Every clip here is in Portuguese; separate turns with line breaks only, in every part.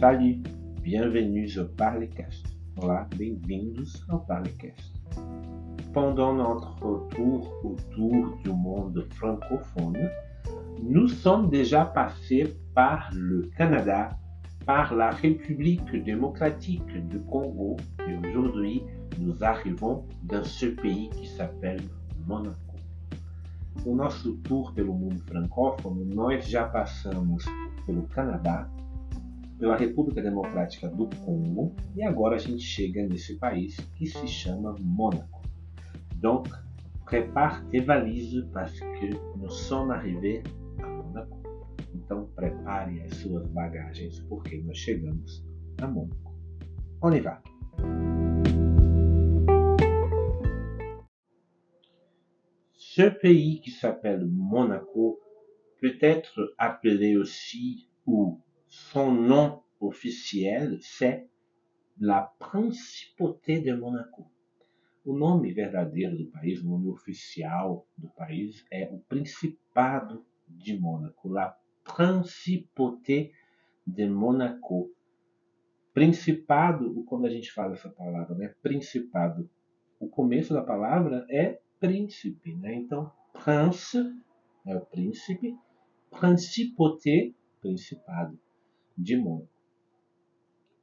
Salut, bienvenue au Parlecast. Olá, bem-vindos ao Parlecast. Pendant notre tour autour du monde francophone, nous sommes déjà passés par le Canada, par la République démocratique du Congo et aujourd'hui nous arrivons dans ce pays qui s'appelle Monaco. O nosso tour pelo mundo francófono, nós já passamos pelo Canadá, pela República Democrática do Congo e agora a gente chega nesse país que se chama Mônaco. Donc, prépare tes valises parce que nous sommes arrivés a Mônaco. Então, prepare as suas bagagens porque nós chegamos a Mônaco. On y va! Ce pays qui s'appelle Monaco peut être appelé aussi, ou son nom officiel, c'est la Principauté de Monaco. O nome verdadeiro do país, o nome oficial do país é o Principado de Mônaco, la Principauté de Monaco. Principado, quando a gente fala essa palavra, né? Principado, o começo da palavra é príncipe, né? Então, prince é o príncipe, principauté, principado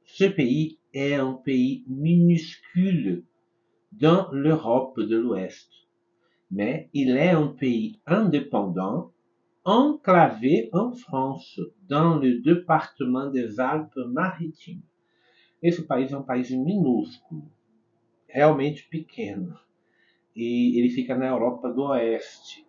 Ce pays est un pays minuscule dans l'Europe de l'Ouest, mais il est un pays indépendant, enclavé en France, dans le département des Alpes-Maritimes. Esse país é um país minúsculo, realmente pequeno, e ele fica na Europa do Oeste.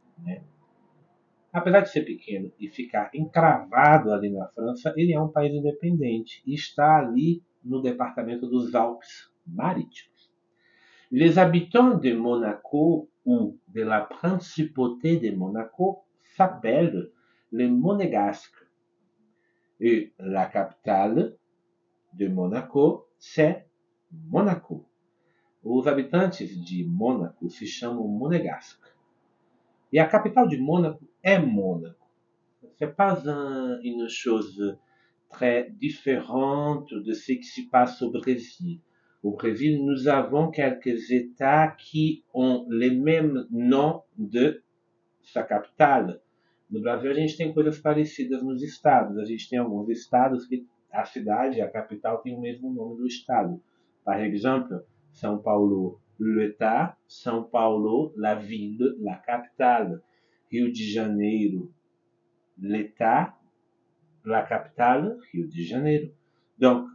Apesar de ser pequeno e ficar encravado ali na França, ele é um país independente e está ali no departamento dos Alpes Marítimos. Les habitants de Monaco ou de la Principauté de Monaco s'appellent les Monégasques. Et la capitale de Monaco, c'est Monaco. Os habitantes de Mônaco se chamam Monégasques. Et la capitale de Monaco est Monaco. C'est pas un, une chose très différente de ce qui se passe au Brésil. Au Brésil, nous avons quelques États qui ont les mêmes noms de sa capitale. No Brasil, a gente tem coisas parecidas nos estados. A gente tem alguns estados que a cidade, a capital, tem o mesmo nome do estado. Par exemple, São Paulo, l'État, São Paulo, la ville, la capitale. Rio de Janeiro, l'État, la capitale, Rio de Janeiro. Donc,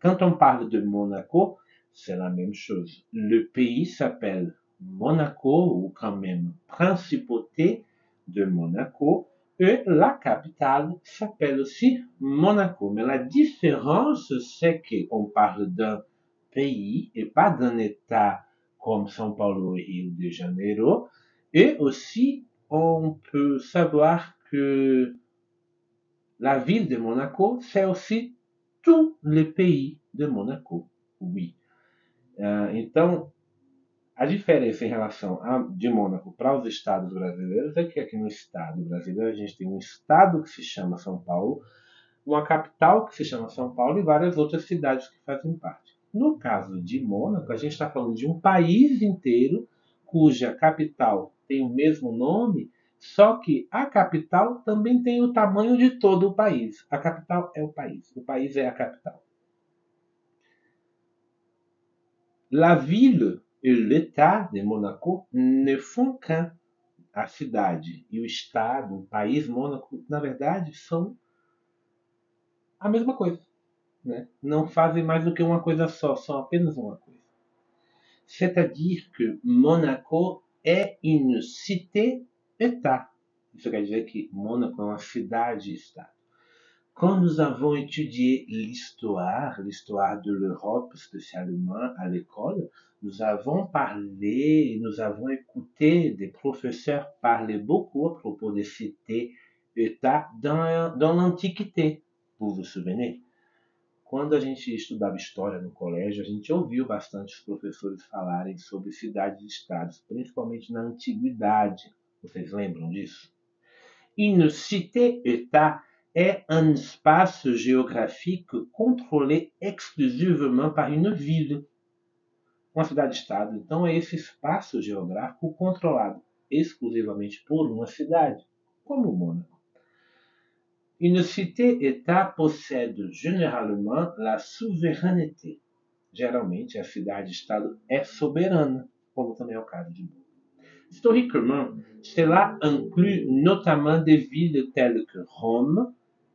quand on parle de Monaco, c'est la même chose. Le pays s'appelle Monaco ou quand même Principauté de Monaco et la capitale s'appelle aussi Monaco. Mais la différence, c'est qu'on parle d'un pays et pas d'un État comme São Paulo et Rio de Janeiro. Et aussi, on peut savoir que la ville de Monaco, c'est aussi tout le pays de Monaco. Oui. Uh, então, a diferença em relação a, de Mônaco para os estados brasileiros é que aqui no estado brasileiro a gente tem um estado que se chama São Paulo, uma capital que se chama São Paulo e várias outras cidades que fazem parte. No caso de Mônaco, a gente está falando de um país inteiro cuja capital tem o mesmo nome, só que a capital também tem o tamanho de todo o país. A capital é o país, o país é a capital. La ville et l'État de Monaco ne font qu'un. A cidade e o Estado, o país Mônaco, na verdade, são a mesma coisa. Não fazem mais do que uma coisa só, são apenas uma coisa. C'est-à-dire que Monaco é une cité-État. Isso quer dizer que Mônaco é uma cidade-Estado. Quand nous avons étudié l'histoire, l'histoire de l'Europe spécialement à l'école, nous avons parlé et nous avons écouté des professeurs parler beaucoup à propos des cités-États dans, dans l'Antiquité. Vous vous souvenez? Quando a gente estudava história no colégio, a gente ouviu bastante os professores falarem sobre cidades-estados, principalmente na antiguidade. Vocês lembram disso? Une cité-État est un espace géographique contrôlé exclusivement par une ville. Uma cidade-estado, então, é esse espaço geográfico controlado exclusivamente por uma cidade, como Mônaco. Une cité-État possède généralement la souveraineté. Geralmente, a cidade-estado é soberana, como também é o caso de Mônaco. Historiquement, cela inclut notamment des villes telles que Rome,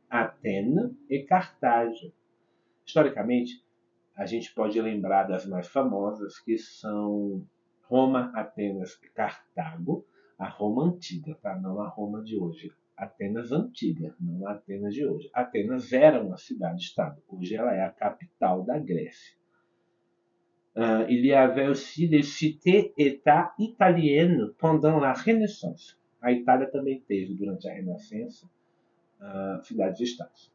Athènes e Carthage. Historicamente, a gente pode lembrar das mais famosas, que são Roma, Atenas e Cartago, a Roma antiga, tá? não a Roma de hoje. Atenas antiga, não a Atenas de hoje. Atenas era uma cidade-estado, hoje ela é a capital da Grécia. Uh, il y avait aussi des cités-États italiennes pendant la Renaissance. A Itália também teve, durante a Renascença, uh, cidades-estados.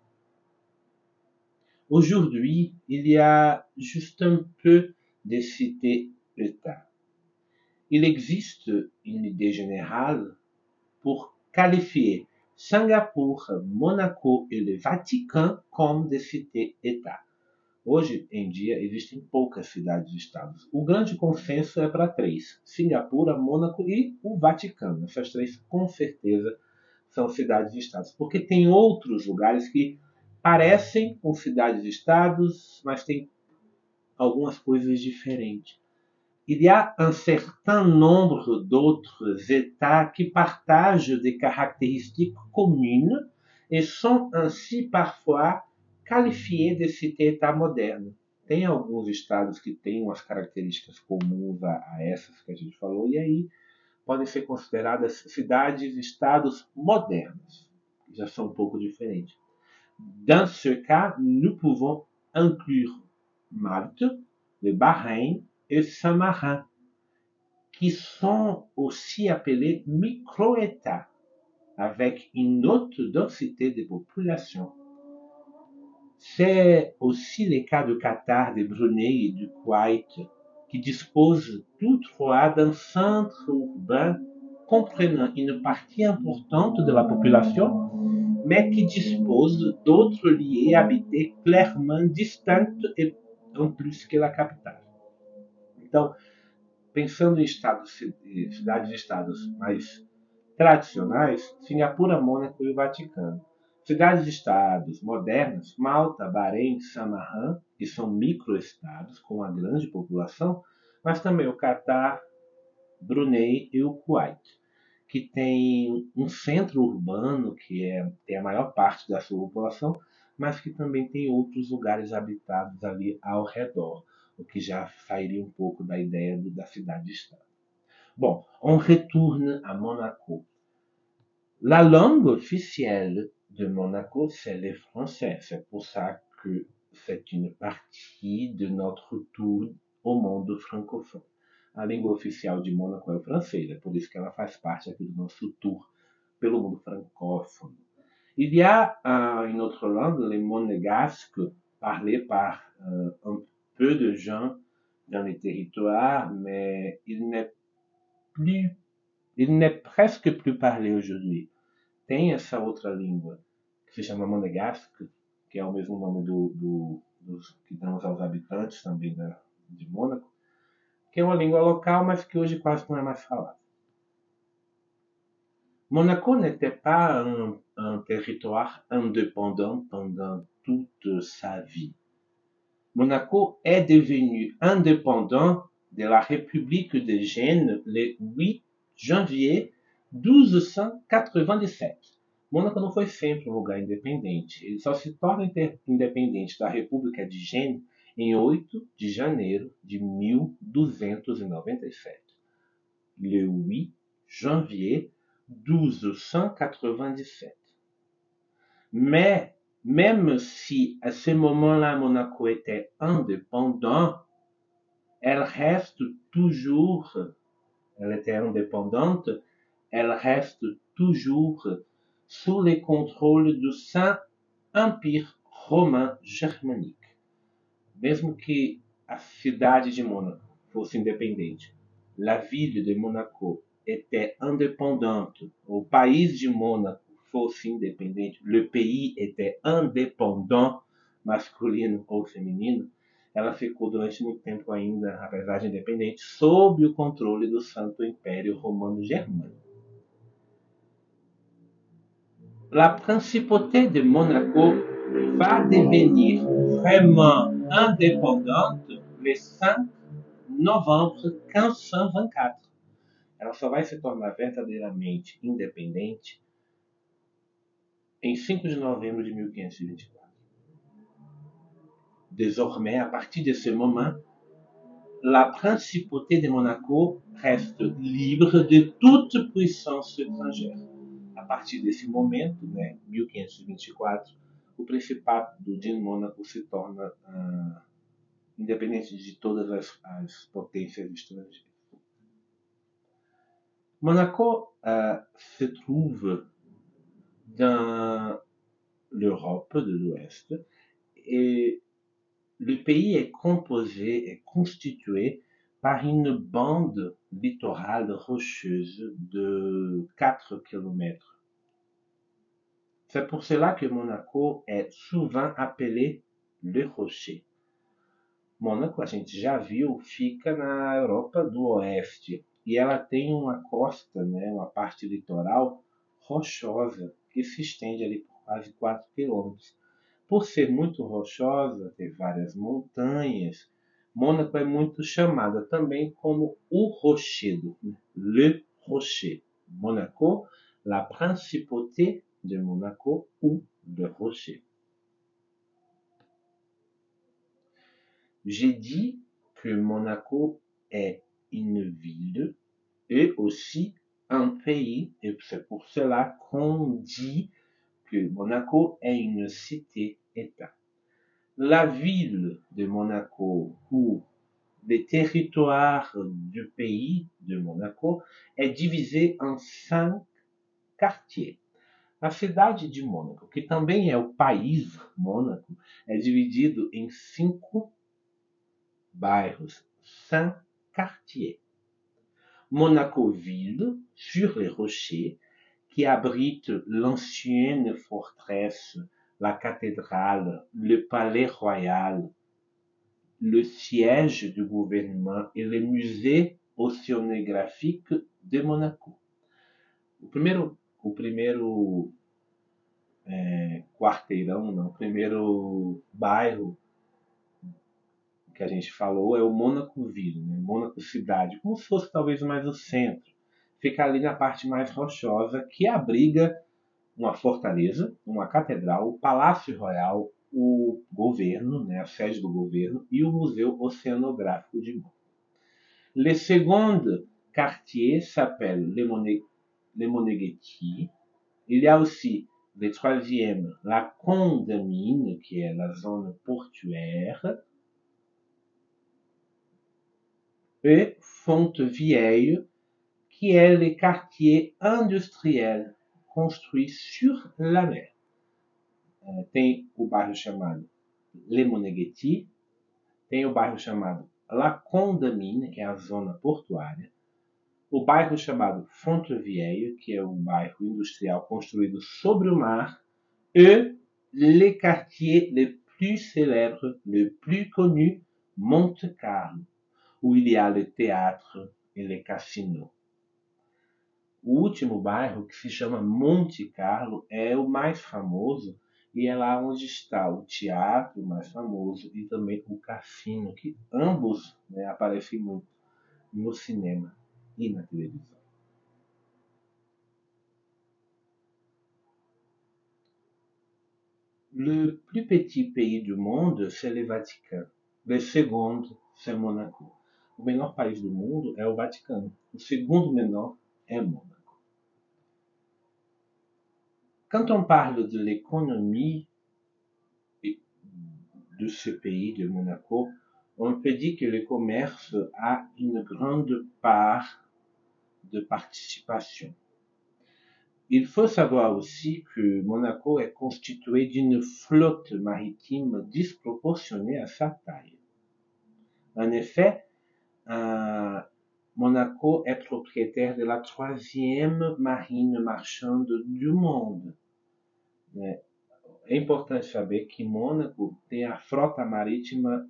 Aujourd'hui, il y a juste un peu de cités-États. Il existe une idée générale pour qualifier Singapour, Monaco et le Vatican comme des cités-États. Hoje em dia existem poucas cidades-estados. O grande consenso é para três: Singapura, Mônaco e o Vaticano. Essas três, com certeza, são cidades-estados. Porque tem outros lugares que parecem com cidades-estados, mas tem algumas coisas diferentes. Il y a un certain nombre d'autres États qui partagent des caractéristiques communes et sont ainsi parfois qualifié de cité-État moderno. Tem alguns estados que têm umas características comuns a, a essas que a gente falou, e aí podem ser consideradas cidades-estados modernos, que já são um pouco diferentes. Dans ce cas, nous pouvons inclure Malte, le et Saint-Marin, qui sont aussi appelés micro-États, avec une haute densité de population. C'est aussi le cas du Qatar, de Brunei et du Kuwait, qui disposent tous trois d'un centre urbain comprenant une partie importante de la population, mais qui disposent d'autres lieux habités clairement distincts et en plus que la capitale. Então, pensando em estados, cidades-estados mais tradicionais, Singapura, Mônaco e o Vaticano. Cidades-estados modernas, Malta, Bahrein, Samarã, que são microestados com uma grande população, mas também o Catar, Brunei e o Kuwait, que tem um centro urbano que é, tem a maior parte da sua população, mas que também tem outros lugares habitados ali ao redor, o que já sairia um pouco da ideia do, da cidade-estado. Bon, on retourne à Monaco. La langue officielle de Monaco, c'est le français. C'est pour ça que c'est une partie de notre tour au monde francophone. A língua oficial de Mônaco é o francês, é por isso que ela faz parte aqui do nosso tour pelo mundo francófono. Il y a euh, une autre langue, le monégasque, parlé par euh, un peu de gens dans les territoires, mais il n'est plus, il n'est presque plus parlé aujourd'hui. Tem essa outra língua que se chama monégasque, que é o mesmo nome do, do, dos que damos aos habitantes também da, de Mônaco, que é uma língua local, mas que hoje quase não é mais falada. Monaco n'était pas un, un, territoire indépendant pendant toute sa vie. Monaco est devenu indépendant de la République de Gênes le 8 janvier 1297. Mônaco não foi sempre um lugar independente. Ele só se torna independente da República de Gênes em 8 de janeiro de 1297. Le 8 janvier 1297. Mais même si à ce moment-là Monaco était indépendant, elle reste toujours, elle était indépendante, elle reste toujours sous le contrôle do Saint-Empire Romain Germanique. Mesmo que a cidade de Mônaco fosse independente, la ville de Monaco était indépendante, o país de Mônaco fosse independente, le pays était indépendant, masculino ou feminino, ela ficou durante muito tempo ainda, apesar de independente, sob o controle do Santo Império Romano Germânico. La principauté de Monaco va devenir vraiment indépendante le 5 novembro 1524. Ela só vai se tornar verdadeiramente independente em 5 de novembro de 1524. Désormais, à partir de ce moment, la principauté de Monaco reste libre de toute puissance étrangère. A partir desse momento, né, 1524, o Principado de Mônaco se torna uh, independente de todas as, as potências estrangeiras. Monaco uh, se trouve dans l'Europe de l'Ouest et le pays est composé et constitué par une bande littorale rocheuse de 4 km. C'est pour cela que Monaco est souvent appelé le Rocher. Mônaco, a gente já viu, fica na Europa do Oeste e ela tem uma costa, né, uma parte litoral rochosa que se estende ali por quase 4 quilômetros. Por ser muito rochosa, ter várias montanhas, Mônaco é muito chamada também como o Rochedo, né? Le Rocher. Monaco, la principauté de Monaco ou le Rocher. J'ai dit que Monaco est une ville et aussi un pays, et c'est pour cela qu'on dit que Monaco est une cité-État. La ville de Monaco ou le territoire du pays de Monaco est divisé en cinq quartiers. A cidade de Mônaco, que também é o país Mônaco, é dividido em cinco bairros, cinq quartiers. Monaco-Ville, sur les rochers, qui abrite l'ancienne forteresse, la cathédrale, le palais royal, le siège du gouvernement et le musée oceanographique de Monaco. O primeiro, primeiro é, quarteirão, primeiro bairro que a gente falou é o Monaco Ville, né? Monaco Cidade, como se fosse talvez mais o centro fica ali na parte mais rochosa, que abriga uma fortaleza, uma catedral, o Palácio Royal, o governo, né, a sede do governo, e o Museu Oceanográfico de Mont. Le second quartier s'appelle Le, Le Moneghetti. Il y a aussi le troisième, la Condamine, qui est la zone portuaire, et Fonte-Vieille, qui est le quartier industriel construit sur la mer. É, tem o bairro chamado Le Moneghetti, tem o bairro chamado La Condamine, que é a zona portuária, o bairro chamado Fontvieille, que é um bairro industrial construído sobre o mar, e le quartier le plus célèbre, le plus connu, Monte Carlo, où il y a le théâtre et. O último bairro, que se chama Monte Carlo, é o mais famoso e é lá onde está o teatro mais famoso e também o cassino, que ambos né, aparecem muito no cinema e na televisão. Le plus petit pays du monde, c'est le Vatican. Le second, c'est Monaco. O menor país do mundo é o Vaticano. O segundo menor é Mônaco. Quand on parle de l'économie de ce pays, de Monaco, on peut dire que le commerce a une grande part de participation. Il faut savoir aussi que Monaco est constitué d'une flotte maritime disproportionnée à sa taille. En effet, euh, Monaco est propriétaire de la troisième marine marchande du monde? É importante saber que Mônaco tem a frota marítima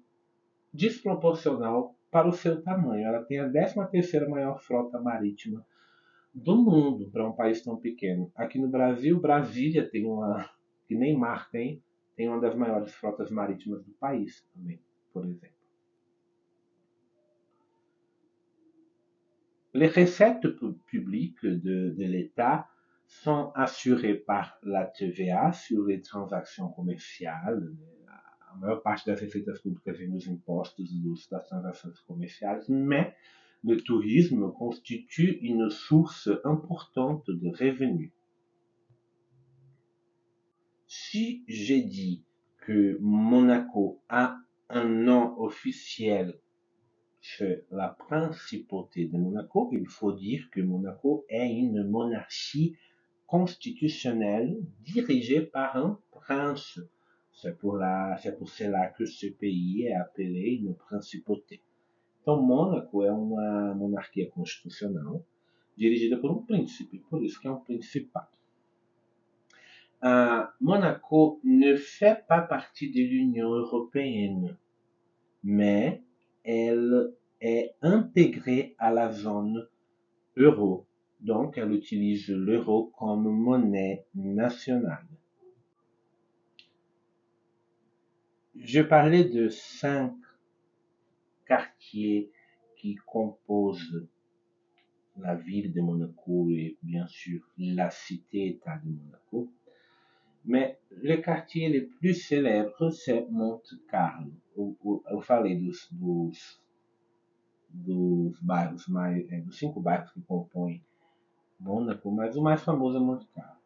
desproporcional para o seu tamanho. Ela tem a 13ª maior frota marítima do mundo para um país tão pequeno. Aqui no Brasil, Brasília tem uma, que nem mar tem, tem uma das maiores frotas marítimas do país também, por exemplo. Les recettes publiques de, de l'État sont assurées par la TVA sur les transactions commerciales. A maior parte das receitas públicas vem dos impostos dos, das transações comerciais, mais le tourisme constitue une source importante de revenus. Si j'ai dit que Monaco a un nom officiel la principauté de Monaco, il faut dire que Monaco est une monarchie constitutionnelle dirigée par un prince. C'est pour, la, c'est pour cela que ce pays est appelé une principauté. Então, Mônaco é uma monarquia constitucional dirigida por um príncipe, por isso que é um principado. Uh, Monaco ne fait pas partie de l'Union européenne, mais elle est intégrée à la zone euro. Donc, elle utilise l'euro comme monnaie nationale. Je parlais de cinq quartiers qui composent la ville de Monaco et bien sûr la cité-État de Monaco. Mais le quartier le plus célèbre, c'est Monte Carlo. Falei dos, dos, dos bairros mais, é, dos cinco bairros que compõem Mônaco, mas o mais famoso é Monte Carlo.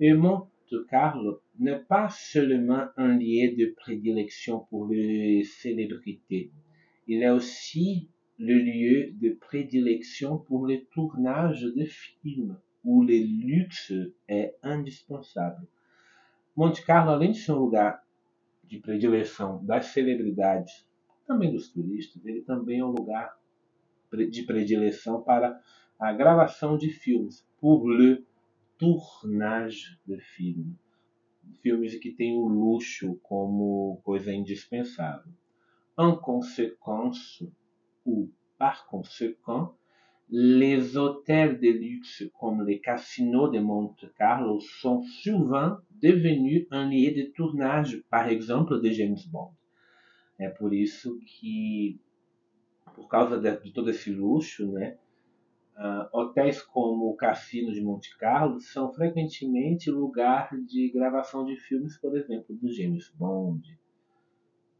Et Monte Carlo n'est pas seulement un lieu de prédilection pour les célébrités. Il est aussi le lieu de prédilection pour les tournages de films, où le luxe est indispensable. Monte Carlo, além de ser um lugar de predileção das celebridades, também dos turistas, ele também é um lugar de predileção para a gravação de filmes, pour le tournage de filmes. Filmes que têm o luxo como coisa indispensável. En conséquence, ou par conséquent, les hôtels de luxe comme les casinos de Monte Carlo sont souvent devenus un lieu de tournage, par exemple, de James Bond. É por isso que, por causa de, de todo esse luxo, né, uh, hotéis como o Cassino de Monte Carlo são frequentemente lugar de gravação de filmes, por exemplo, do James Bond,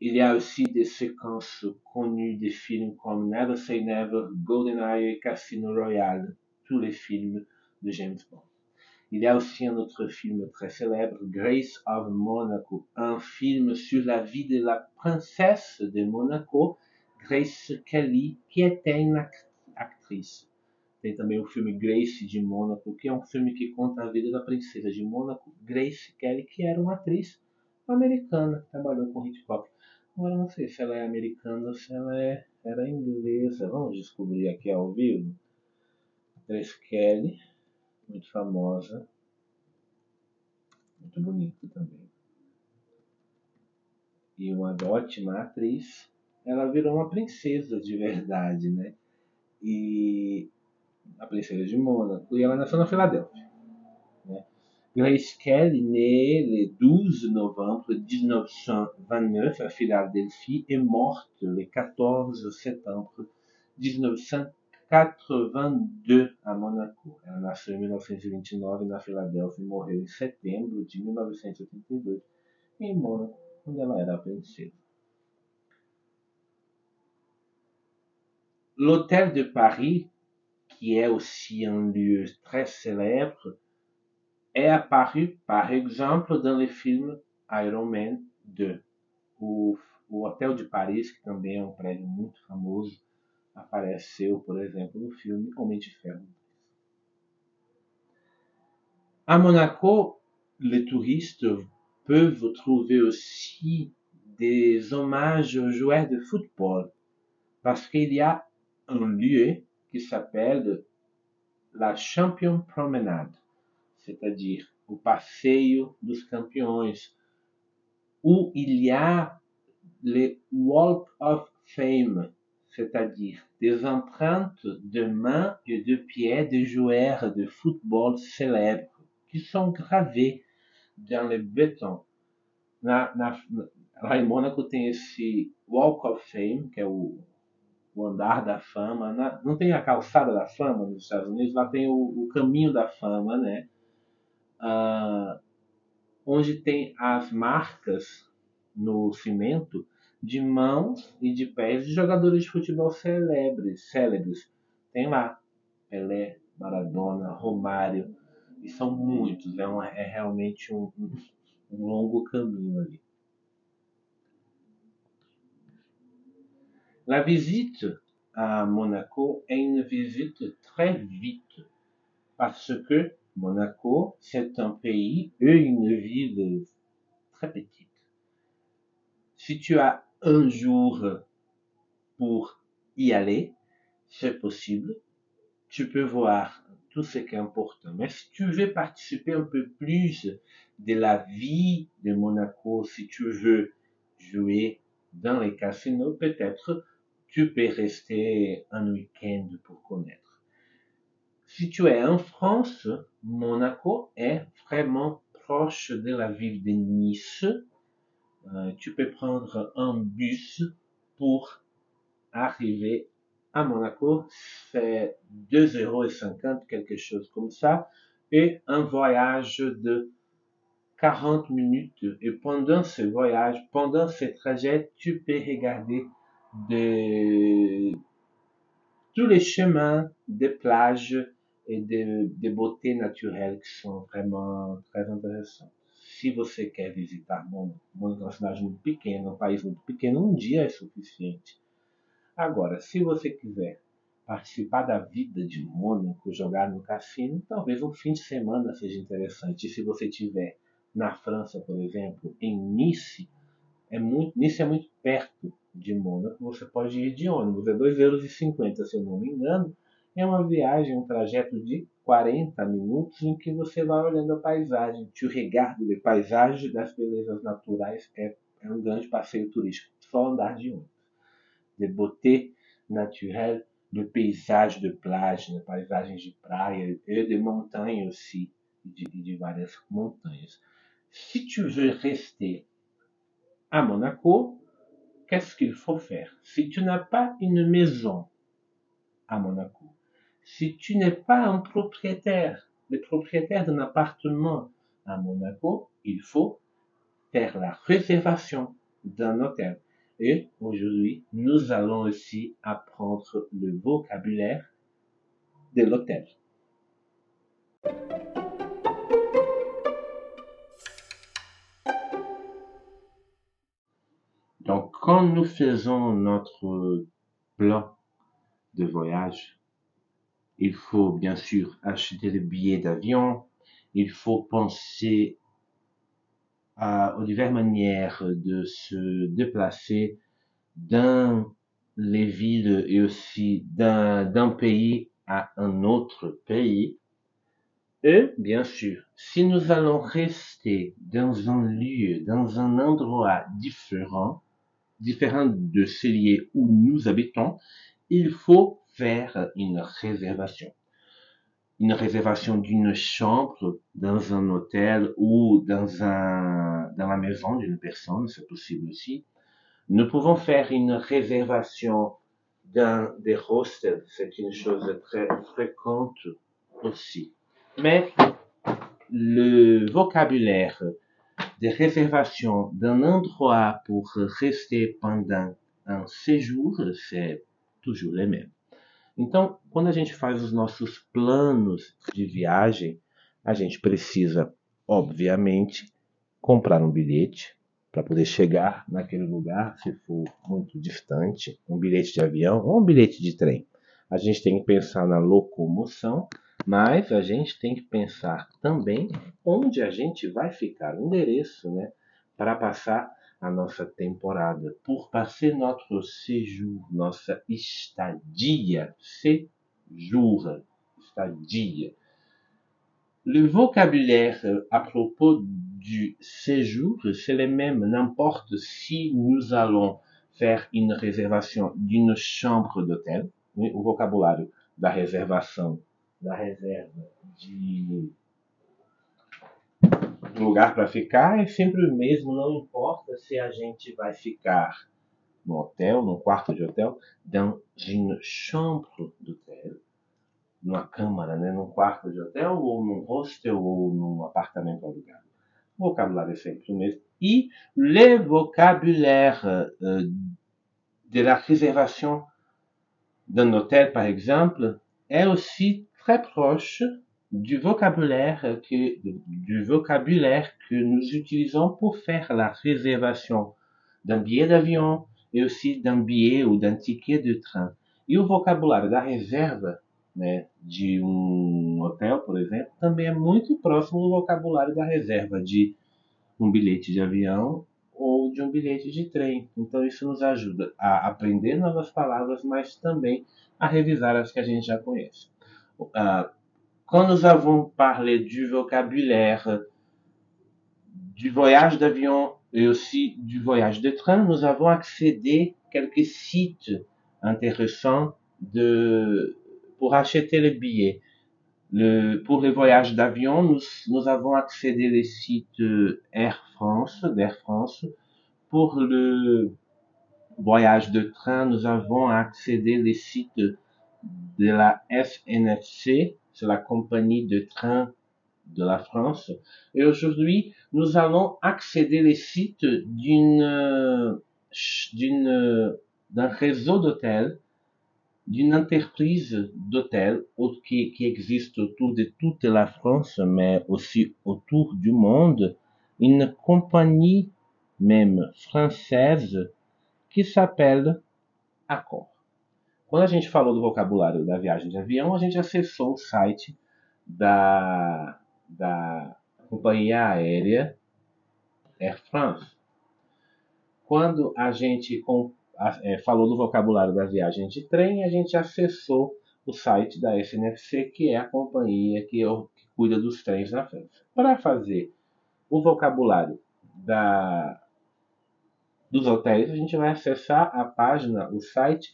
Il y a aussi des séquences connues des films comme Never Say Never, GoldenEye et Casino Royale, tous les films de James Bond. Il y a aussi un autre film très célèbre, Grace of Monaco, un film sur la vie de la princesse de Monaco, Grace Kelly, qui était une actrice. Tem também o filme Grace de Mônaco, que é um filme que conta a vida da princesa de Mônaco, Grace Kelly, que era uma atriz americana, que trabalhou com Hitchcock. Agora não sei se ela é americana ou se ela é, era inglesa. Vamos descobrir aqui ao vivo. Grace Kelly, muito famosa. Muito bonita também. E uma ótima atriz. Ela virou uma princesa de verdade, né? E a princesa de Mônaco. E ela nasceu na Filadélfia. Grace Kelly naît le 12 novembre 1929 à Philadelphie et morte le 14 septembre 1982 à Monaco. Ela nasceu em 1929 na Filadélfia e morreu em setembro de 1982 em Mônaco, onde ela era princesa. L'Hôtel de Paris, qui est aussi un lieu très célèbre, est apparu, par exemple, dans le film Iron Man 2. O, o Hotel de Paris, que também é um prédio muito famoso, apareceu, por exemplo, no filme Homem de Ferro. À Monaco, les touristes peuvent trouver aussi des hommages aux joueurs de football, parce qu'il y a un lieu qui s'appelle la Champion Promenade. c'est-à-dire o passeio dos campeões, où il y a le Walk of Fame, c'est-à-dire des empreintes de mains et de pieds de joueurs de football célèbres qui sont gravées dans le béton. Na, na, Mônaco tem esse Walk of Fame, que é o andar da fama. Na, não tem a calçada da fama nos Estados Unidos, lá tem o, o caminho da fama, né? Ah, onde tem as marcas no cimento de mãos e de pés de jogadores de futebol célebres. célebres. Tem lá Pelé, Maradona, Romário, e são muitos. É, uma, é realmente um, um longo caminho ali. La visite à Monaco est une visite très vite parce que Monaco, c'est un pays et une ville très petite. Si tu as un jour pour y aller, c'est possible. Tu peux voir tout ce qui est important. Mais si tu veux participer un peu plus de la vie de Monaco, si tu veux jouer dans les casinos, peut-être tu peux rester un week-end pour connaître. Si tu es en France, Monaco est vraiment proche de la ville de Nice. Euh, tu peux prendre un bus pour arriver à Monaco. C'est 2,50 euros, quelque chose comme ça. Et un voyage de 40 minutes. Et pendant ce voyage, pendant ce trajet, tu peux regarder de tous les chemins des plages et des, des beautés naturelles qui sont vraiment très intéressantes. Se você quer visitar Mônaco, Mônaco é uma cidade muito pequena, um país muito pequeno, um dia é suficiente. Agora, se você quiser participar da vida de Mônaco, jogar no cassino, talvez um fim de semana seja interessante. E se você estiver na França, por exemplo, em Nice, é muito, Nice é muito perto de Mônaco, você pode ir de ônibus, é 2,50 euros, se eu não me engano. É uma viagem, um trajeto de 40 minutos em que você vai olhando a paisagem. Tu regarde de paisagem das belezas naturais é, é um grande passeio turístico, só andar de ônibus. De beauté naturelle, de paysage de plage, de paisagens de praia e de montanha aussi, de, de várias montanhas. Se tu veux rester à Monaco, qu'est-ce qu'il faut faire? Si tu n'as pas une maison à Monaco, si tu n'es pas un propriétaire, le propriétaire d'un appartement à Monaco, il faut faire la réservation d'un hôtel. Et aujourd'hui, nous allons aussi apprendre le vocabulaire de l'hôtel. Quand nous faisons notre plan de voyage, il faut bien sûr acheter le billet d'avion, il faut penser aux diverses manières de se déplacer dans les villes et aussi d'un pays à un autre pays. Et bien sûr, si nous allons rester dans un lieu, dans un endroit différent, différent de celui où nous habitons, il faut faire une réservation. Une réservation d'une chambre dans un hôtel ou dans un, dans la maison d'une personne, c'est possible aussi. Nous pouvons faire une réservation dans des hostels, c'est une chose très fréquente aussi. Mais le vocabulaire des réservations d'un endroit pour rester pendant um séjour, c'est toujours les mêmes. Então, quando a gente faz os nossos planos de viagem, a gente precisa, obviamente, comprar um bilhete para poder chegar naquele lugar, se for muito distante, um bilhete de avião ou um bilhete de trem. A gente tem que pensar na locomoção mas a gente tem que pensar também onde a gente vai ficar, o endereço, né? Para passar a nossa temporada. Pour passer notre séjour, nossa estadia. Séjour, estadia. Le vocabulaire à propos du séjour, c'est le même, n'importe si nous allons faire une réservation d'une chambre d'hôtel, o vocabulário da reservação, da reserva de lugar para ficar é sempre o mesmo, não importa se a gente vai ficar no hotel, num quarto de hotel, dans une chambre d'hôtel, numa câmara, né, num quarto de hotel, ou num hostel, ou num apartamento alugado. O vocabulário é sempre o mesmo. E le vocabulaire euh, de la réservation d'un hôtel, par exemple, est aussi très proche du vocabulaire que, du vocabulaire que nous utilisons pour faire la réservation d'un billet d'avion et aussi d'un billet ou d'un ticket de train. E o vocabulário da reserva né, de um hotel, por exemplo, também é muito próximo do vocabulário da reserva de um bilhete de avião ou de um bilhete de trem. Então isso nos ajuda a aprender novas palavras, mas também a revisar as que a gente já conhece. Uh, Quand nous avons parlé du vocabulaire du voyage d'avion et aussi du voyage de train, nous avons accédé à quelques sites intéressants de, pour acheter les billets. Le, pour les voyages d'avion, nous, nous avons accédé les sites Air France, d'Air France. Pour le voyage de train, nous avons accédé les sites de la SNFC, c'est la compagnie de train de la France. Et aujourd'hui, nous allons accéder les sites d'une, d'une, d'un réseau d'hôtels, d'une entreprise d'hôtels qui, qui existe autour de toute la France, mais aussi autour du monde, une compagnie même française qui s'appelle Accor. Quando a gente falou do vocabulário da viagem de avião, a gente acessou o site da, da companhia aérea Air France. Quando a gente é, falou do vocabulário da viagem de trem, a gente acessou o site da SNFC, que é a companhia que, que cuida dos trens na França. Para fazer o vocabulário da, dos hotéis, a gente vai acessar a página, o site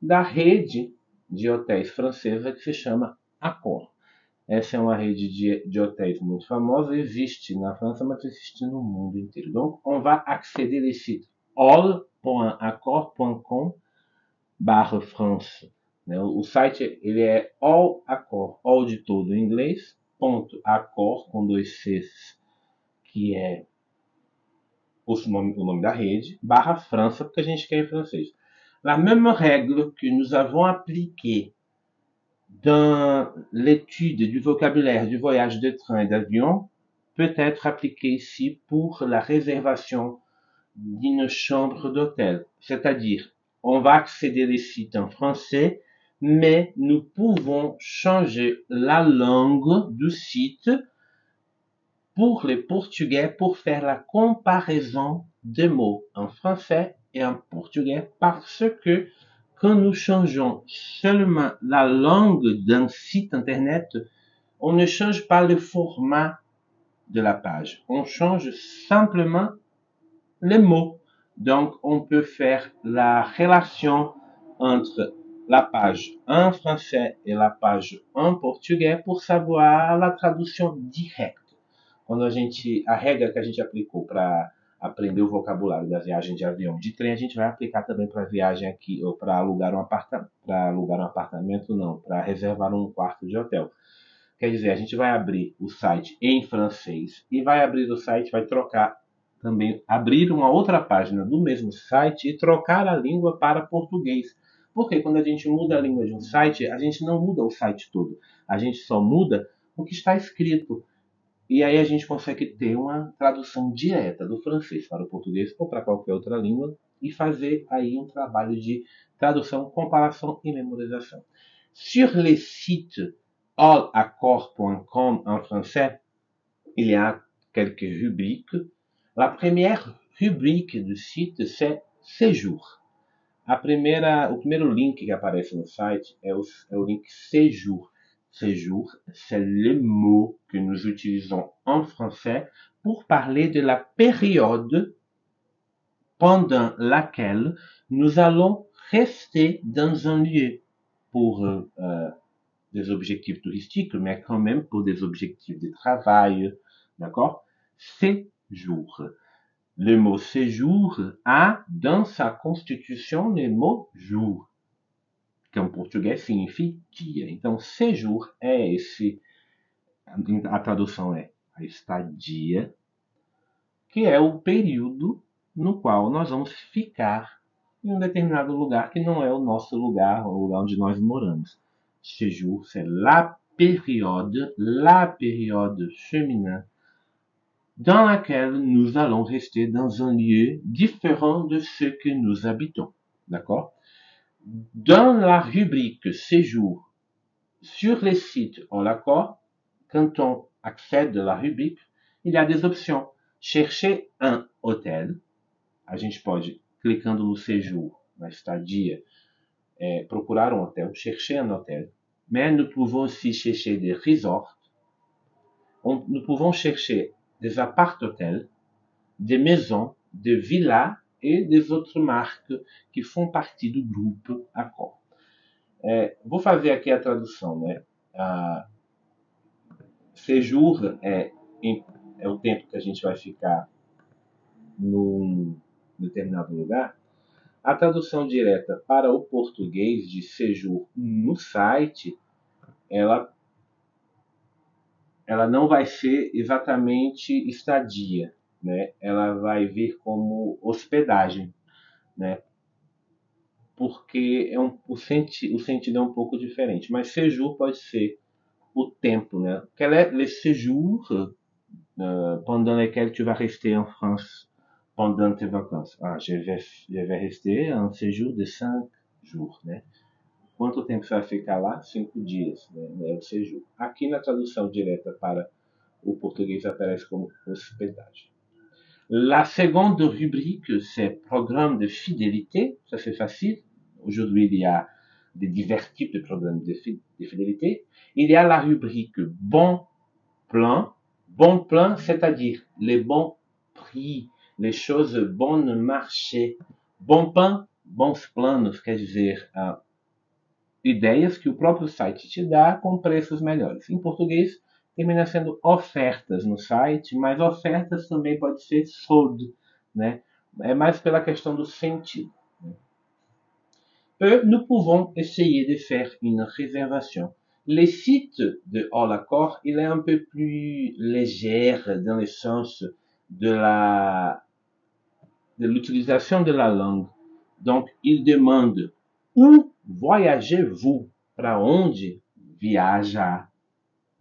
da rede de hotéis francesa que se chama Accor. Essa é uma rede de, de hotéis muito famosa, existe na França, mas existe no mundo inteiro. Donc, on va accéder au site all.accor.com barra France. Né? O site ele é all accor, all de todo em inglês, ponto accor com dois Cs, que é o nome, o nome da rede, barra França, porque a gente quer em francês. La même règle que nous avons appliquée dans l'étude du vocabulaire du voyage de train et d'avion peut être appliquée ici pour la réservation d'une chambre d'hôtel. C'est-à-dire, on va accéder les sites en français, mais nous pouvons changer la langue du site pour les portugais pour faire la comparaison des mots en français et en portugais parce que quand nous changeons seulement la langue d'un site internet, on ne change pas le format de la page. On change simplement les mots. Donc, on peut faire la relation entre la page en français et la page en português pour savoir la tradução direta. Quando a gente, a regra que a gente aplicou para aprender o vocabulário da viagem de avião. De trem a gente vai aplicar também para viagem aqui, ou para alugar um alugar um apartamento não, para reservar um quarto de hotel. Quer dizer, a gente vai abrir o site em francês e vai abrir o site, vai trocar também, abrir uma outra página do mesmo site e trocar a língua para português. Porque quando a gente muda a língua de um site, a gente não muda o site todo. A gente só muda o que está escrito. E aí a gente consegue ter uma tradução direta do francês para o português ou para qualquer outra língua e fazer aí um trabalho de tradução, comparação e memorização. Sur les sites allaccord.com en français, il y a quelques rubriques. La première rubrique do site c'est séjour. A primeira, o primeiro link que aparece no site é o, é o link séjour. Séjour, c'est le mot que nous utilisons en français pour parler de la période pendant laquelle nous allons rester dans un lieu pour euh, euh, des objectifs touristiques, mais quand même pour des objectifs de travail. D'accord? Séjour. Le mot séjour a dans sa constitution le mot jour, que en português signifie dia. Então, séjour é esse, a tradução é a estadia, que é o período no qual nós vamos ficar em um determinado lugar que não é o nosso lugar, o lugar onde nós moramos. Séjour, c'est la période, la période féminin dans laquelle nous allons rester dans un lieu différent de ce que nous habitons. D'accord Dans la rubrique séjour sur les sites en accord, quand on accède à la rubrique, il y a des options. Chercher un hôtel. A gente pode, clicando no séjour, na estadia, é, procurar um hotel, chercher un hôtel. Mais nous pouvons aussi chercher des resorts. Nous pouvons chercher des appart-hôtels, des maisons, des villas et des autres marques que font partie do grupo Accor. É, vou fazer aqui a tradução, né? Ah, séjour é, é o tempo que a gente vai ficar num determinado lugar. A tradução direta para o português de séjour no site, ela ela não vai ser exatamente estadia, né? Ela vai vir como hospedagem, né? Porque é um, o, senti, o sentido é um pouco diferente. Mas séjour pode ser o tempo, né? Quel est le séjour euh, pendant lequel tu vas rester en France pendant tes vacances? Ah, je vais, je vais rester un séjour de cinq jours, né? Quanto tempo você vai ficar lá? Cinco dias, né? É o séjour. Aqui na tradução direta para o português aparece como hospedagem. La seconde rubrique, c'est programme de fidélité. Ça, c'est facile. Aujourd'hui, il y a des divers types de programmes de, fidélité. Il y a la rubrique bon plan. Bon plan, c'est-à-dire les bons prix, les choses bonnes marché. Bon plan, bons planos, quer dizer, uh, ideias que o próprio site te dá com preços melhores. Em português, termina sendo ofertas no site, mas ofertas também pode ser sold, né? É mais pela questão do sentido. Né? E nous pouvons essayer de faire une réservation. Le site de All Accord, il est un peu plus légère dans le sens de la de l'utilisation de la langue. Donc, il demande où voyagez-vous? Para onde viaja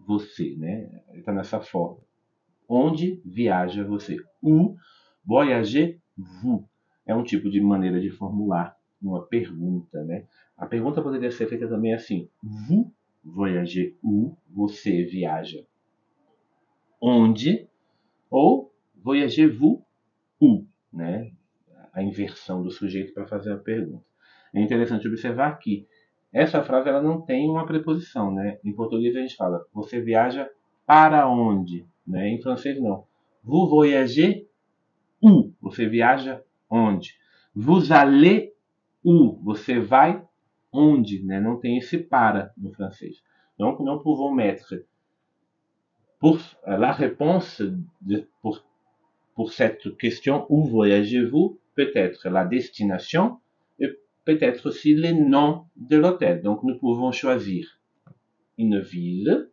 você, né? Está nessa forma. Onde viaja você? Où voyagez-vous? É um tipo de maneira de formular uma pergunta, né? A pergunta poderia ser feita também assim: Vous voyagez où? Você viaja onde? Ou voyagez-vous où? Né? A inversão do sujeito para fazer a pergunta. É interessante observar que essa frase ela não tem uma preposição, né? Em português a gente fala, você viaja para onde? Né? Em francês não. Vous voyagez où? Você viaja onde? Vous allez où? Você vai onde? Né? Não tem esse para no francês. Donc, não pouvons mettre pour la réponse de, pour, pour cette question où voyagez-vous peut-être la destination peut-être aussi les noms de l'hôtel. Donc nous pouvons choisir une ville,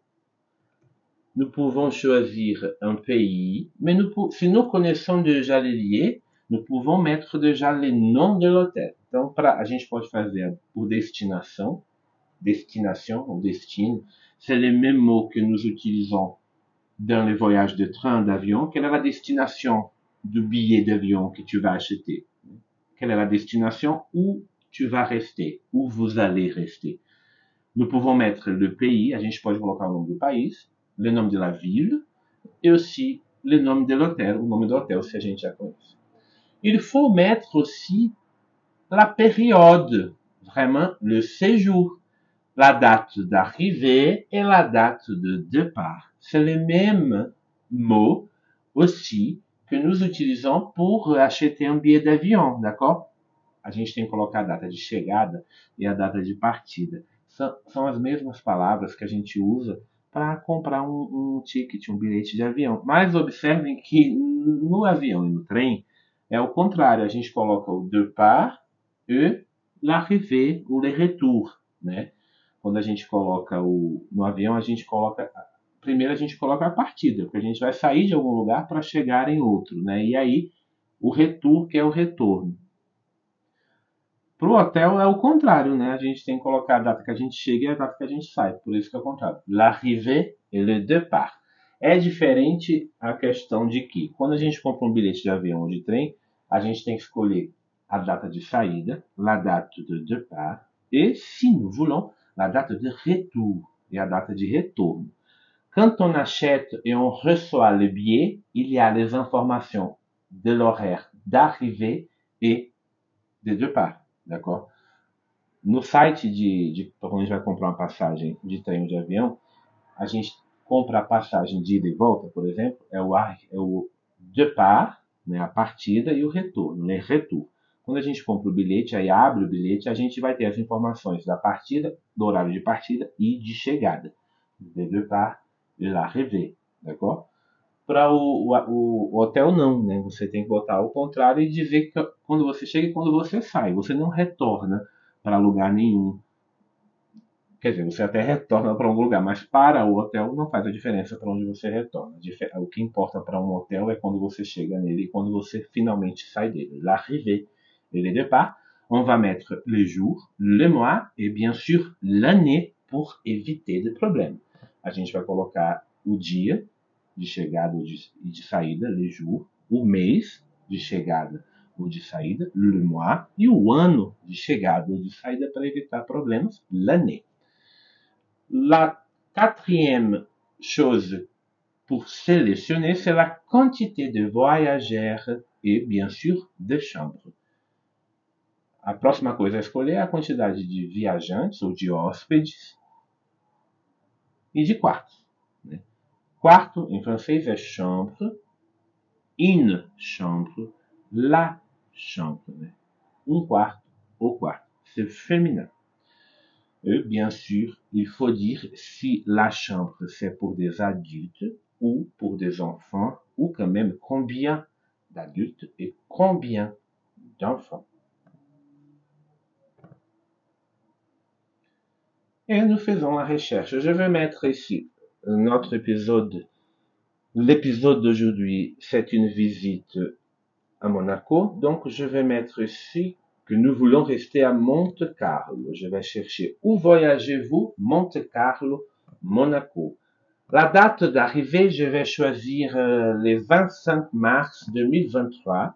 nous pouvons choisir un pays, mais nous, si nous connaissons déjà les lieux, nous pouvons mettre déjà les noms de l'hôtel. Então, pra, a gente pode fazer por destinação, destination ou destino, c'est les mêmes mots que nous utilisons dans les voyages de train, d'avion. Quelle est la destination du billet d'avion que tu vas acheter? Quelle est la destination où tu vas rester, où vous allez rester. Nous pouvons mettre le pays, a gente pode colocar o nome do país, le nome de la ville, et aussi le nome de l'hôtel, o nome do hotel, se a gente já conhece. Il faut mettre aussi la période, vraiment le séjour. la date d'arrivée et la date de départ. C'est le même mot aussi que nous utilisons pour acheter um billet d'avião, d'accord? A gente tem que colocar a data de chegada e a data de partida. São, são as mesmas palavras que a gente usa para comprar um, um ticket, um bilhete de avião. Mas observem que no avião e no trem é o contrário. A gente coloca o départ e l'arrivée ou le retour, né? Quando a gente coloca o no avião, a gente coloca primeiro a gente coloca a partida, porque a gente vai sair de algum lugar para chegar em outro, né? E aí o retorno que é o retorno. Para o hotel é o contrário, né? A gente tem que colocar a data que a gente chega e a data que a gente sai. Por isso que é o contrário. L'arrivée et le départ. É diferente a questão de que, quando a gente compra um bilhete de avião ou de trem, a gente tem que escolher a data de saída, la date de départ, et, si nous voulons, la date de retour, et a data de retorno. Quand on achète et on reçoit le billet, il y a les informations de l'horaire d'arrivée et de départ, d'accord? No site de, de quando a gente vai comprar uma passagem de trem ou de avião, a gente compra a passagem de ida e volta, por exemplo, é o, é o né, a partida, e o retorno, né, retour. Quando a gente compra o bilhete, aí abre o bilhete, a gente vai ter as informações da partida, do horário de partida e de chegada. De départ l'arrivée, d'accord? Para o, o, o, hotel não, né? Você tem que botar o contrário e dizer que quando você chega e quando você sai. Você não retorna para lugar nenhum. Quer dizer, você até retorna para algum lugar, mas para o hotel não faz a diferença para onde você retorna. O que importa para um hotel é quando você chega nele e quando você finalmente sai dele. L'arrivée et le départ, on va mettre les jours, le mois et bien sûr l'année pour éviter de problèmes. a gente vai colocar o dia de chegada e de saída, le jour, o mês de chegada ou de saída, le mois, e o ano de chegada ou de saída para evitar problemas, l'année. La quatrième chose pour sélectionner, c'est la quantité de voyageurs et, bien sûr, de chambres. A próxima coisa a escolher é a quantidade de viajantes ou de hóspedes e de quartos. Quarto, em francês, é chambre, une chambre, la chambre. Um quarto, au quarto. C'est féminin. Et bien sûr, il faut dire si la chambre c'est pour des adultes ou pour des enfants, ou quand même combien d'adultes et combien d'enfants. Et nous faisons la recherche. Je vais mettre ici notre épisode. L'épisode d'aujourd'hui, c'est une visite à Monaco. Donc, je vais mettre ici que nous voulons rester à Monte Carlo. Je vais chercher où voyagez-vous? Monte Carlo, Monaco. La date d'arrivée, je vais choisir euh, le 25 mars 2023.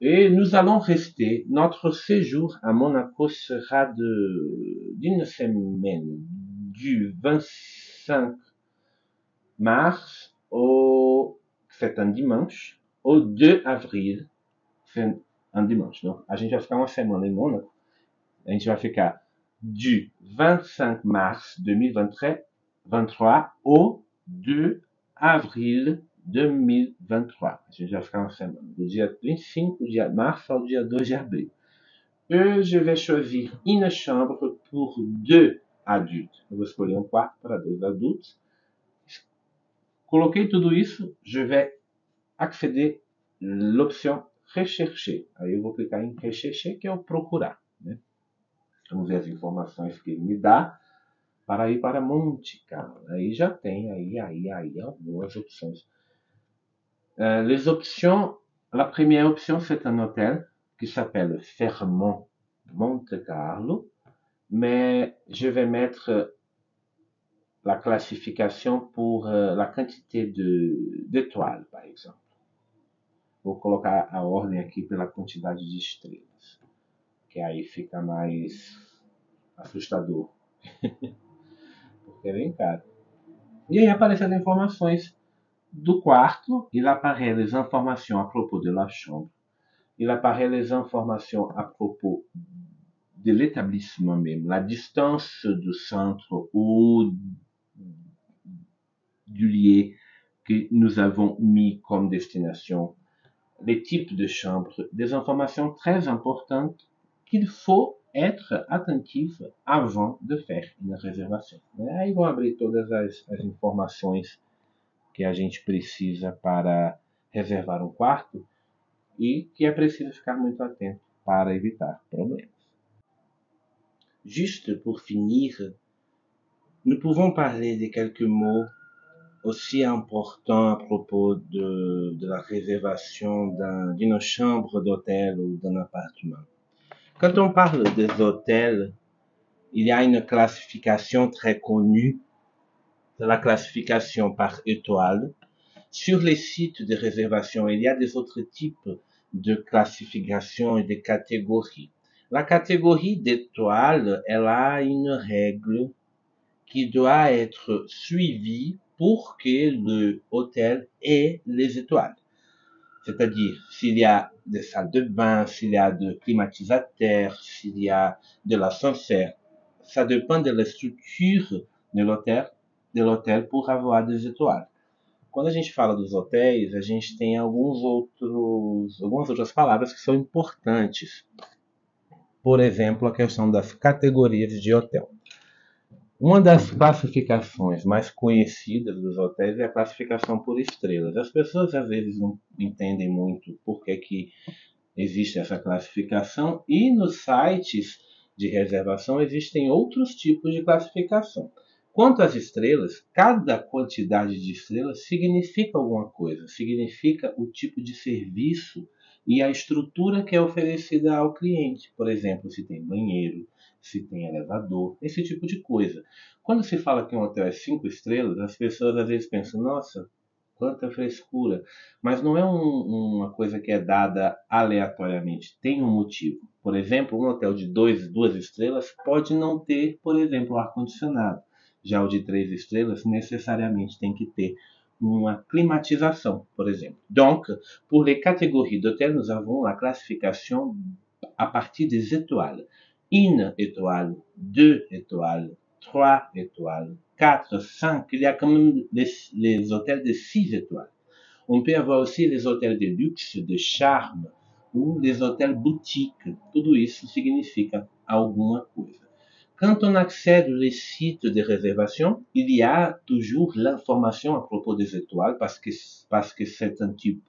Et nous allons rester. Notre séjour à Monaco sera de d'une semaine, du 25 mars au c'est un dimanche au 2 avril, c'est un dimanche. Donc, a gente vai ficar uma semana em Mônaco. A gente vai ficar du 25 mars 2023 au 2 avril 2023. A gente vai ficar uma semana, do dia 25 de março ao dia 2 de abril. Et je vais choisir une chambre pour deux adultes. Eu vou escolher um quarto para dois adultos. Coloquei tudo isso, je vais accéder l'option rechercher. Aí eu vou clicar em rechercher, que é o procurar. Né? Vamos ver as informações que ele me dá para ir para Monte Carlo. Aí já tem aí, aí, aí algumas opções. Euh, les options, la première option, c'est un hôtel qui s'appelle Fermont Monte Carlo, mais je vais mettre la classification pour euh, la quantité d'étoiles, par exemple. Vou colocar a ordem aqui pela quantidade de estrelas, que aí fica mais assustador, porque é bem caro. E aí aparecem as informações do quarto, il apparaît les informations à propos de la chambre. Il apparaît les informations à propos de l'établissement même, la distance du centre ou du lieu que nous avons mis comme destination, les types de chambres, des informations très importantes qu'il faut être attentif avant de faire uma reservação. Aí vão abrir todas as, as informações que a gente precisa para reservar um quarto e que é preciso ficar muito atento para evitar problemas. Juste pour finir, nous pouvons parler de quelques mots aussi importants à propos de, de la réservation d'une chambre d'hôtel ou d'un appartement. Quand on parle des hôtels, il y a une classification très connue, c'est la classification par étoile. Sur les sites de réservation, il y a des autres types de classification et de catégories. La catégorie d'étoiles, elle a une règle qui doit être suivie pour que le hôtel ait les étoiles. C'est-à-dire, s'il y a des salles de bain, s'il y a de climatisateurs, s'il y a de l'ascenseur, ça dépend de la structure de l'hôtel, de l'hôtel pour avoir des étoiles. Quando a gente fala dos hotéis, a gente tem alguns outros, algumas outras palavras que são importantes. Por exemplo, a questão das categorias de hotel. Uma das classificações mais conhecidas dos hotéis é a classificação por estrelas. As pessoas às vezes não entendem muito por que, que existe essa classificação e nos sites de reservação existem outros tipos de classificação. Quanto às estrelas, cada quantidade de estrelas significa alguma coisa, significa o tipo de serviço e a estrutura que é oferecida ao cliente. Por exemplo, se tem banheiro, se tem elevador, esse tipo de coisa. Quando se fala que um hotel é cinco estrelas, as pessoas às vezes pensam, nossa, quanta frescura. Mas não é um, uma coisa que é dada aleatoriamente, tem um motivo. Por exemplo, um hotel de dois, duas estrelas pode não ter, por exemplo, ar-condicionado. Já o de três estrelas necessariamente tem que ter uma climatização, por exemplo. Donc, pour les catégories d'hôtels, nous avons la classification à partir des étoiles une étoile, deux étoiles, trois étoiles, quatre, cinq. Il y a quand même les, hôtels de six étoiles. On peut avoir aussi les hôtels de luxe, de charme, ou les hôtels boutiques. Tudo isso significa alguma coisa. Quand on accède aux sites de réservation, il y a toujours l'information à propos des étoiles parce que, c'est un type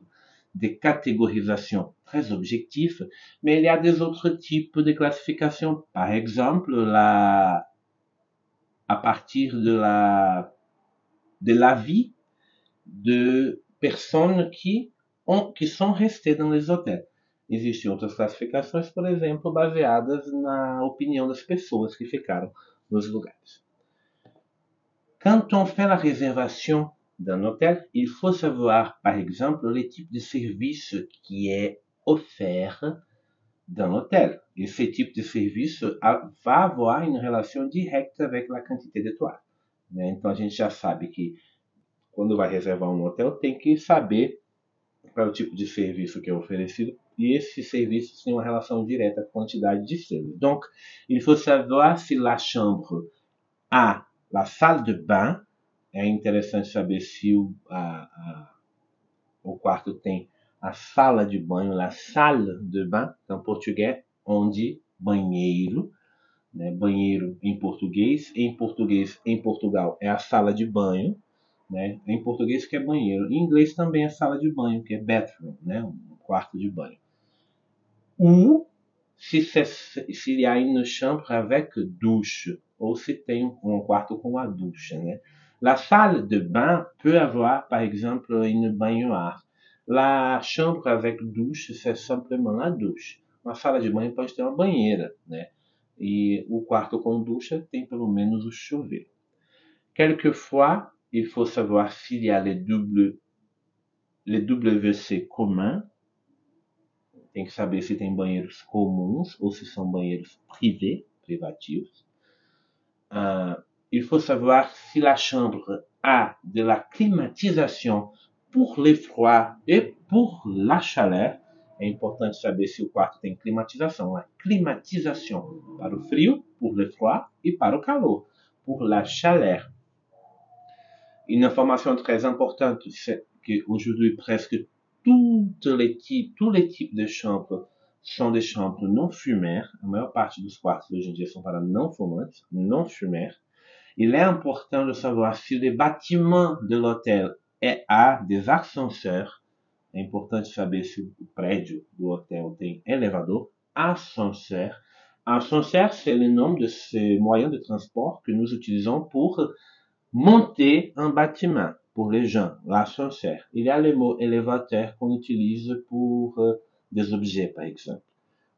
des catégorisations très objectifs, mais il y a des autres types de classification. Par exemple, la, à partir de la, de l'avis de personnes qui, ont, qui sont restées dans les hôtels. Existem outras classificações, por exemplo, baseadas na opinião das pessoas que ficaram nos lugares. Quand on fait la réservation d'un hôtel, il faut savoir, par exemple, les types de services qui est offert dans l'hôtel. Et ce type de service va avoir une relation directa avec la quantité d'étoiles. Né? Então a gente já sabe que quando vai reservar um hotel tem que saber qual é o tipo de serviço que é oferecido e esse serviço tem uma relação direta com a quantidade de estrelas. Donc, il faut savoir si la chambre a la salle de bain é interessante saber se o, a, a, o quarto tem a sala de banho, a salle de bain, então português, onde banheiro, né? banheiro em português, em português em Portugal é a sala de banho, né? em português que é banheiro, em inglês também é sala de banho, que é bathroom, né? um quarto de banho. Ou se, se, se há une chambre avec douche, ou se tem um quarto com a ducha, né? La salle de bain peut avoir, par exemple, une baignoire. La chambre avec douche, c'est simplement la douche. Uma sala de banho pode ter uma banheira, né? E o quarto com ducha tem pelo menos o chuveiro. Quelquefois, il faut savoir s'il y a les doubles, les WC communs. Tem que saber se tem banheiros comuns ou se são banheiros privés, privativos. Il faut savoir si la chambre a de la climatisation pour les froids et pour la chaleur. é importante saber se o quarto tem climatização. A climatização para o frio, pour le froid, e para o calor, pour la chaleur. Une information très importante, c'est qu'aujourd'hui, presque toutes les types, tous les types de chambres sont des chambres non fumères. A maior parte dos quartos hoje em dia são para não fumantes, non fumères. Il est important de savoir si le bâtiment de l'hôtel é a des ascenseurs. É importante saber se o prédio do hotel tem elevador, ascenseur. Ascenseur, c'est le nom de ces moyens de transport que nous utilisons pour monter un bâtiment pour les gens. Il y a le mot élévateur qu'on utilise pour uh, des objets, par exemple.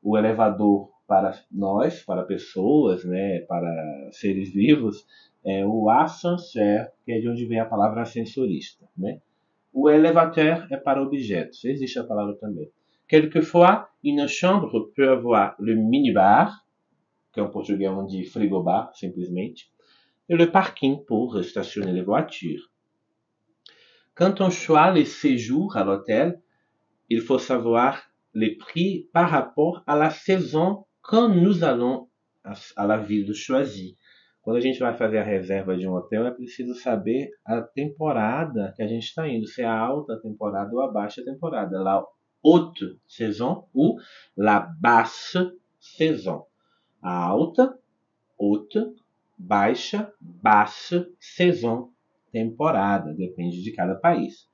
O elevador para nós, para pessoas, né, para seres vivos, é o ascenseur, que é de onde vem a palavra ascensorista. Né? O élévateur é para objetos, existe a palavra também. Quelquefois, une chambre peut avoir le minibar, que en português on dit frigobar, simplesmente, et le parking pour stationner les voitures. Quand on choisit les séjours à l'hôtel, il faut savoir les prix par rapport à la saison quand nous allons à la ville choisie. Quando a gente vai fazer a reserva de um hotel, é preciso saber a temporada que a gente está indo, se é a alta temporada ou a baixa temporada. La haute saison ou la basse saison. A alta, haute, baixa, basse saison, temporada, depende de cada país.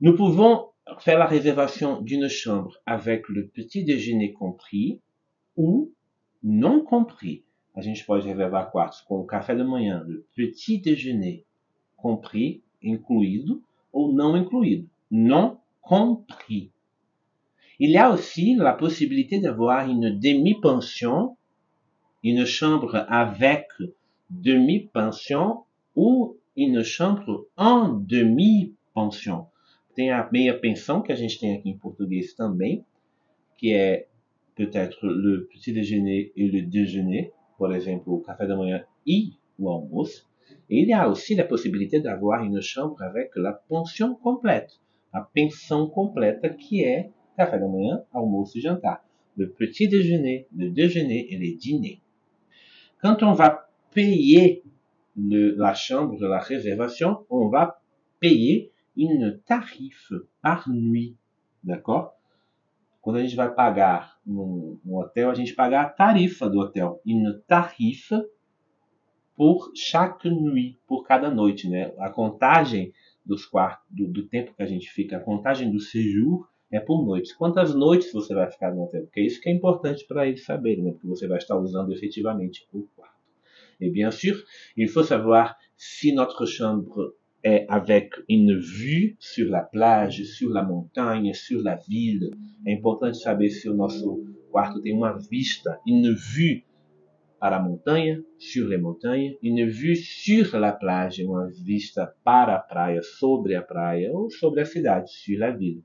Nous pouvons faire la réservation d'une chambre avec le petit déjeuner compris ou non compris. A gente pode reservar quartos com o café da manhã, le petit déjeuner compris, incluído ou não incluído, non compris. Il y a aussi la possibilité d'avoir une demi-pension, une chambre avec demi-pension ou une chambre en demi-pension. Tem a meia pensão que a gente tem aqui em português também, que é peut-être le petit déjeuner et le déjeuner, por exemplo, o café da manhã e o almoço. Et il y a aussi la possibilité d'avoir une chambre avec la pension complète, a pensão completa que é café da manhã, almoço e jantar. Le petit déjeuner, le déjeuner et le dîner. Quand on va payer le, la chambre, la réservation, on va payer une tarif par nuit. D'accord Quando a gente vai pagar no, no, hotel, a gente paga a tarifa do hotel. Une tarifa por chaque nuit, por cada noite, né? A contagem dos quartos, do, do tempo que a gente fica, a contagem do séjour é por noites. Quantas noites você vai ficar no hotel? Porque é isso que é importante para eles saberem, né? Porque você vai estar usando efetivamente o quarto. Et bien sûr, il faut savoir si notre chambre est avec une vue sur la plage, sur la montanha, sur la ville. É importante saber se o nosso quarto tem uma vista, une vue para a montanha, sur les montagnes, une vue sur la plage, uma vista para a praia, sobre a praia ou sobre a cidade, sur la ville.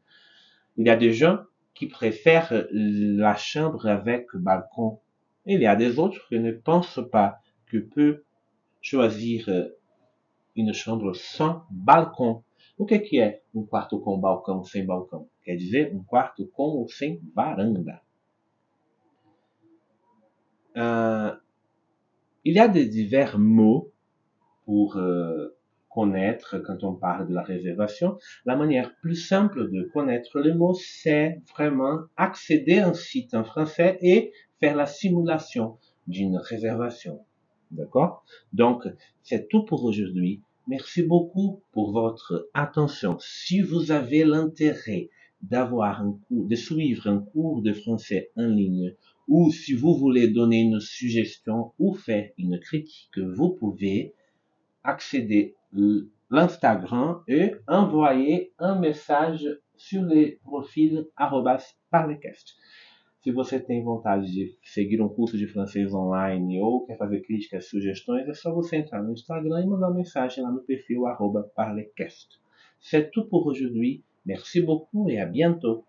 Il y a des gens qui préfèrent la chambre avec balcon. Il y a des autres qui ne pensent pas que peut choisir une chambre sans balcão. O que, que é um quarto com balcão sem balcão? Quer dizer, um quarto com ou sem varanda. Uh, il y a des divers mots pour uh, connaître quand on parle de la réservation. La manière plus simple de connaître les mots, c'est vraiment accéder à un site en français et faire la simulation d'une réservation. D'accord? Donc, c'est tout pour aujourd'hui. Merci beaucoup pour votre attention. Si vous avez l'intérêt d'avoir un cours, de suivre un cours de français en ligne, ou si vous voulez donner une suggestion ou faire une critique, vous pouvez accéder l'Instagram et envoyer un message sur les profils parlecast. Se você tem vontade de seguir um curso de francês online ou quer fazer críticas, sugestões, é só você entrar no Instagram e mandar uma mensagem lá no perfil parlecast. C'est tout pour aujourd'hui. Merci beaucoup et à bientôt.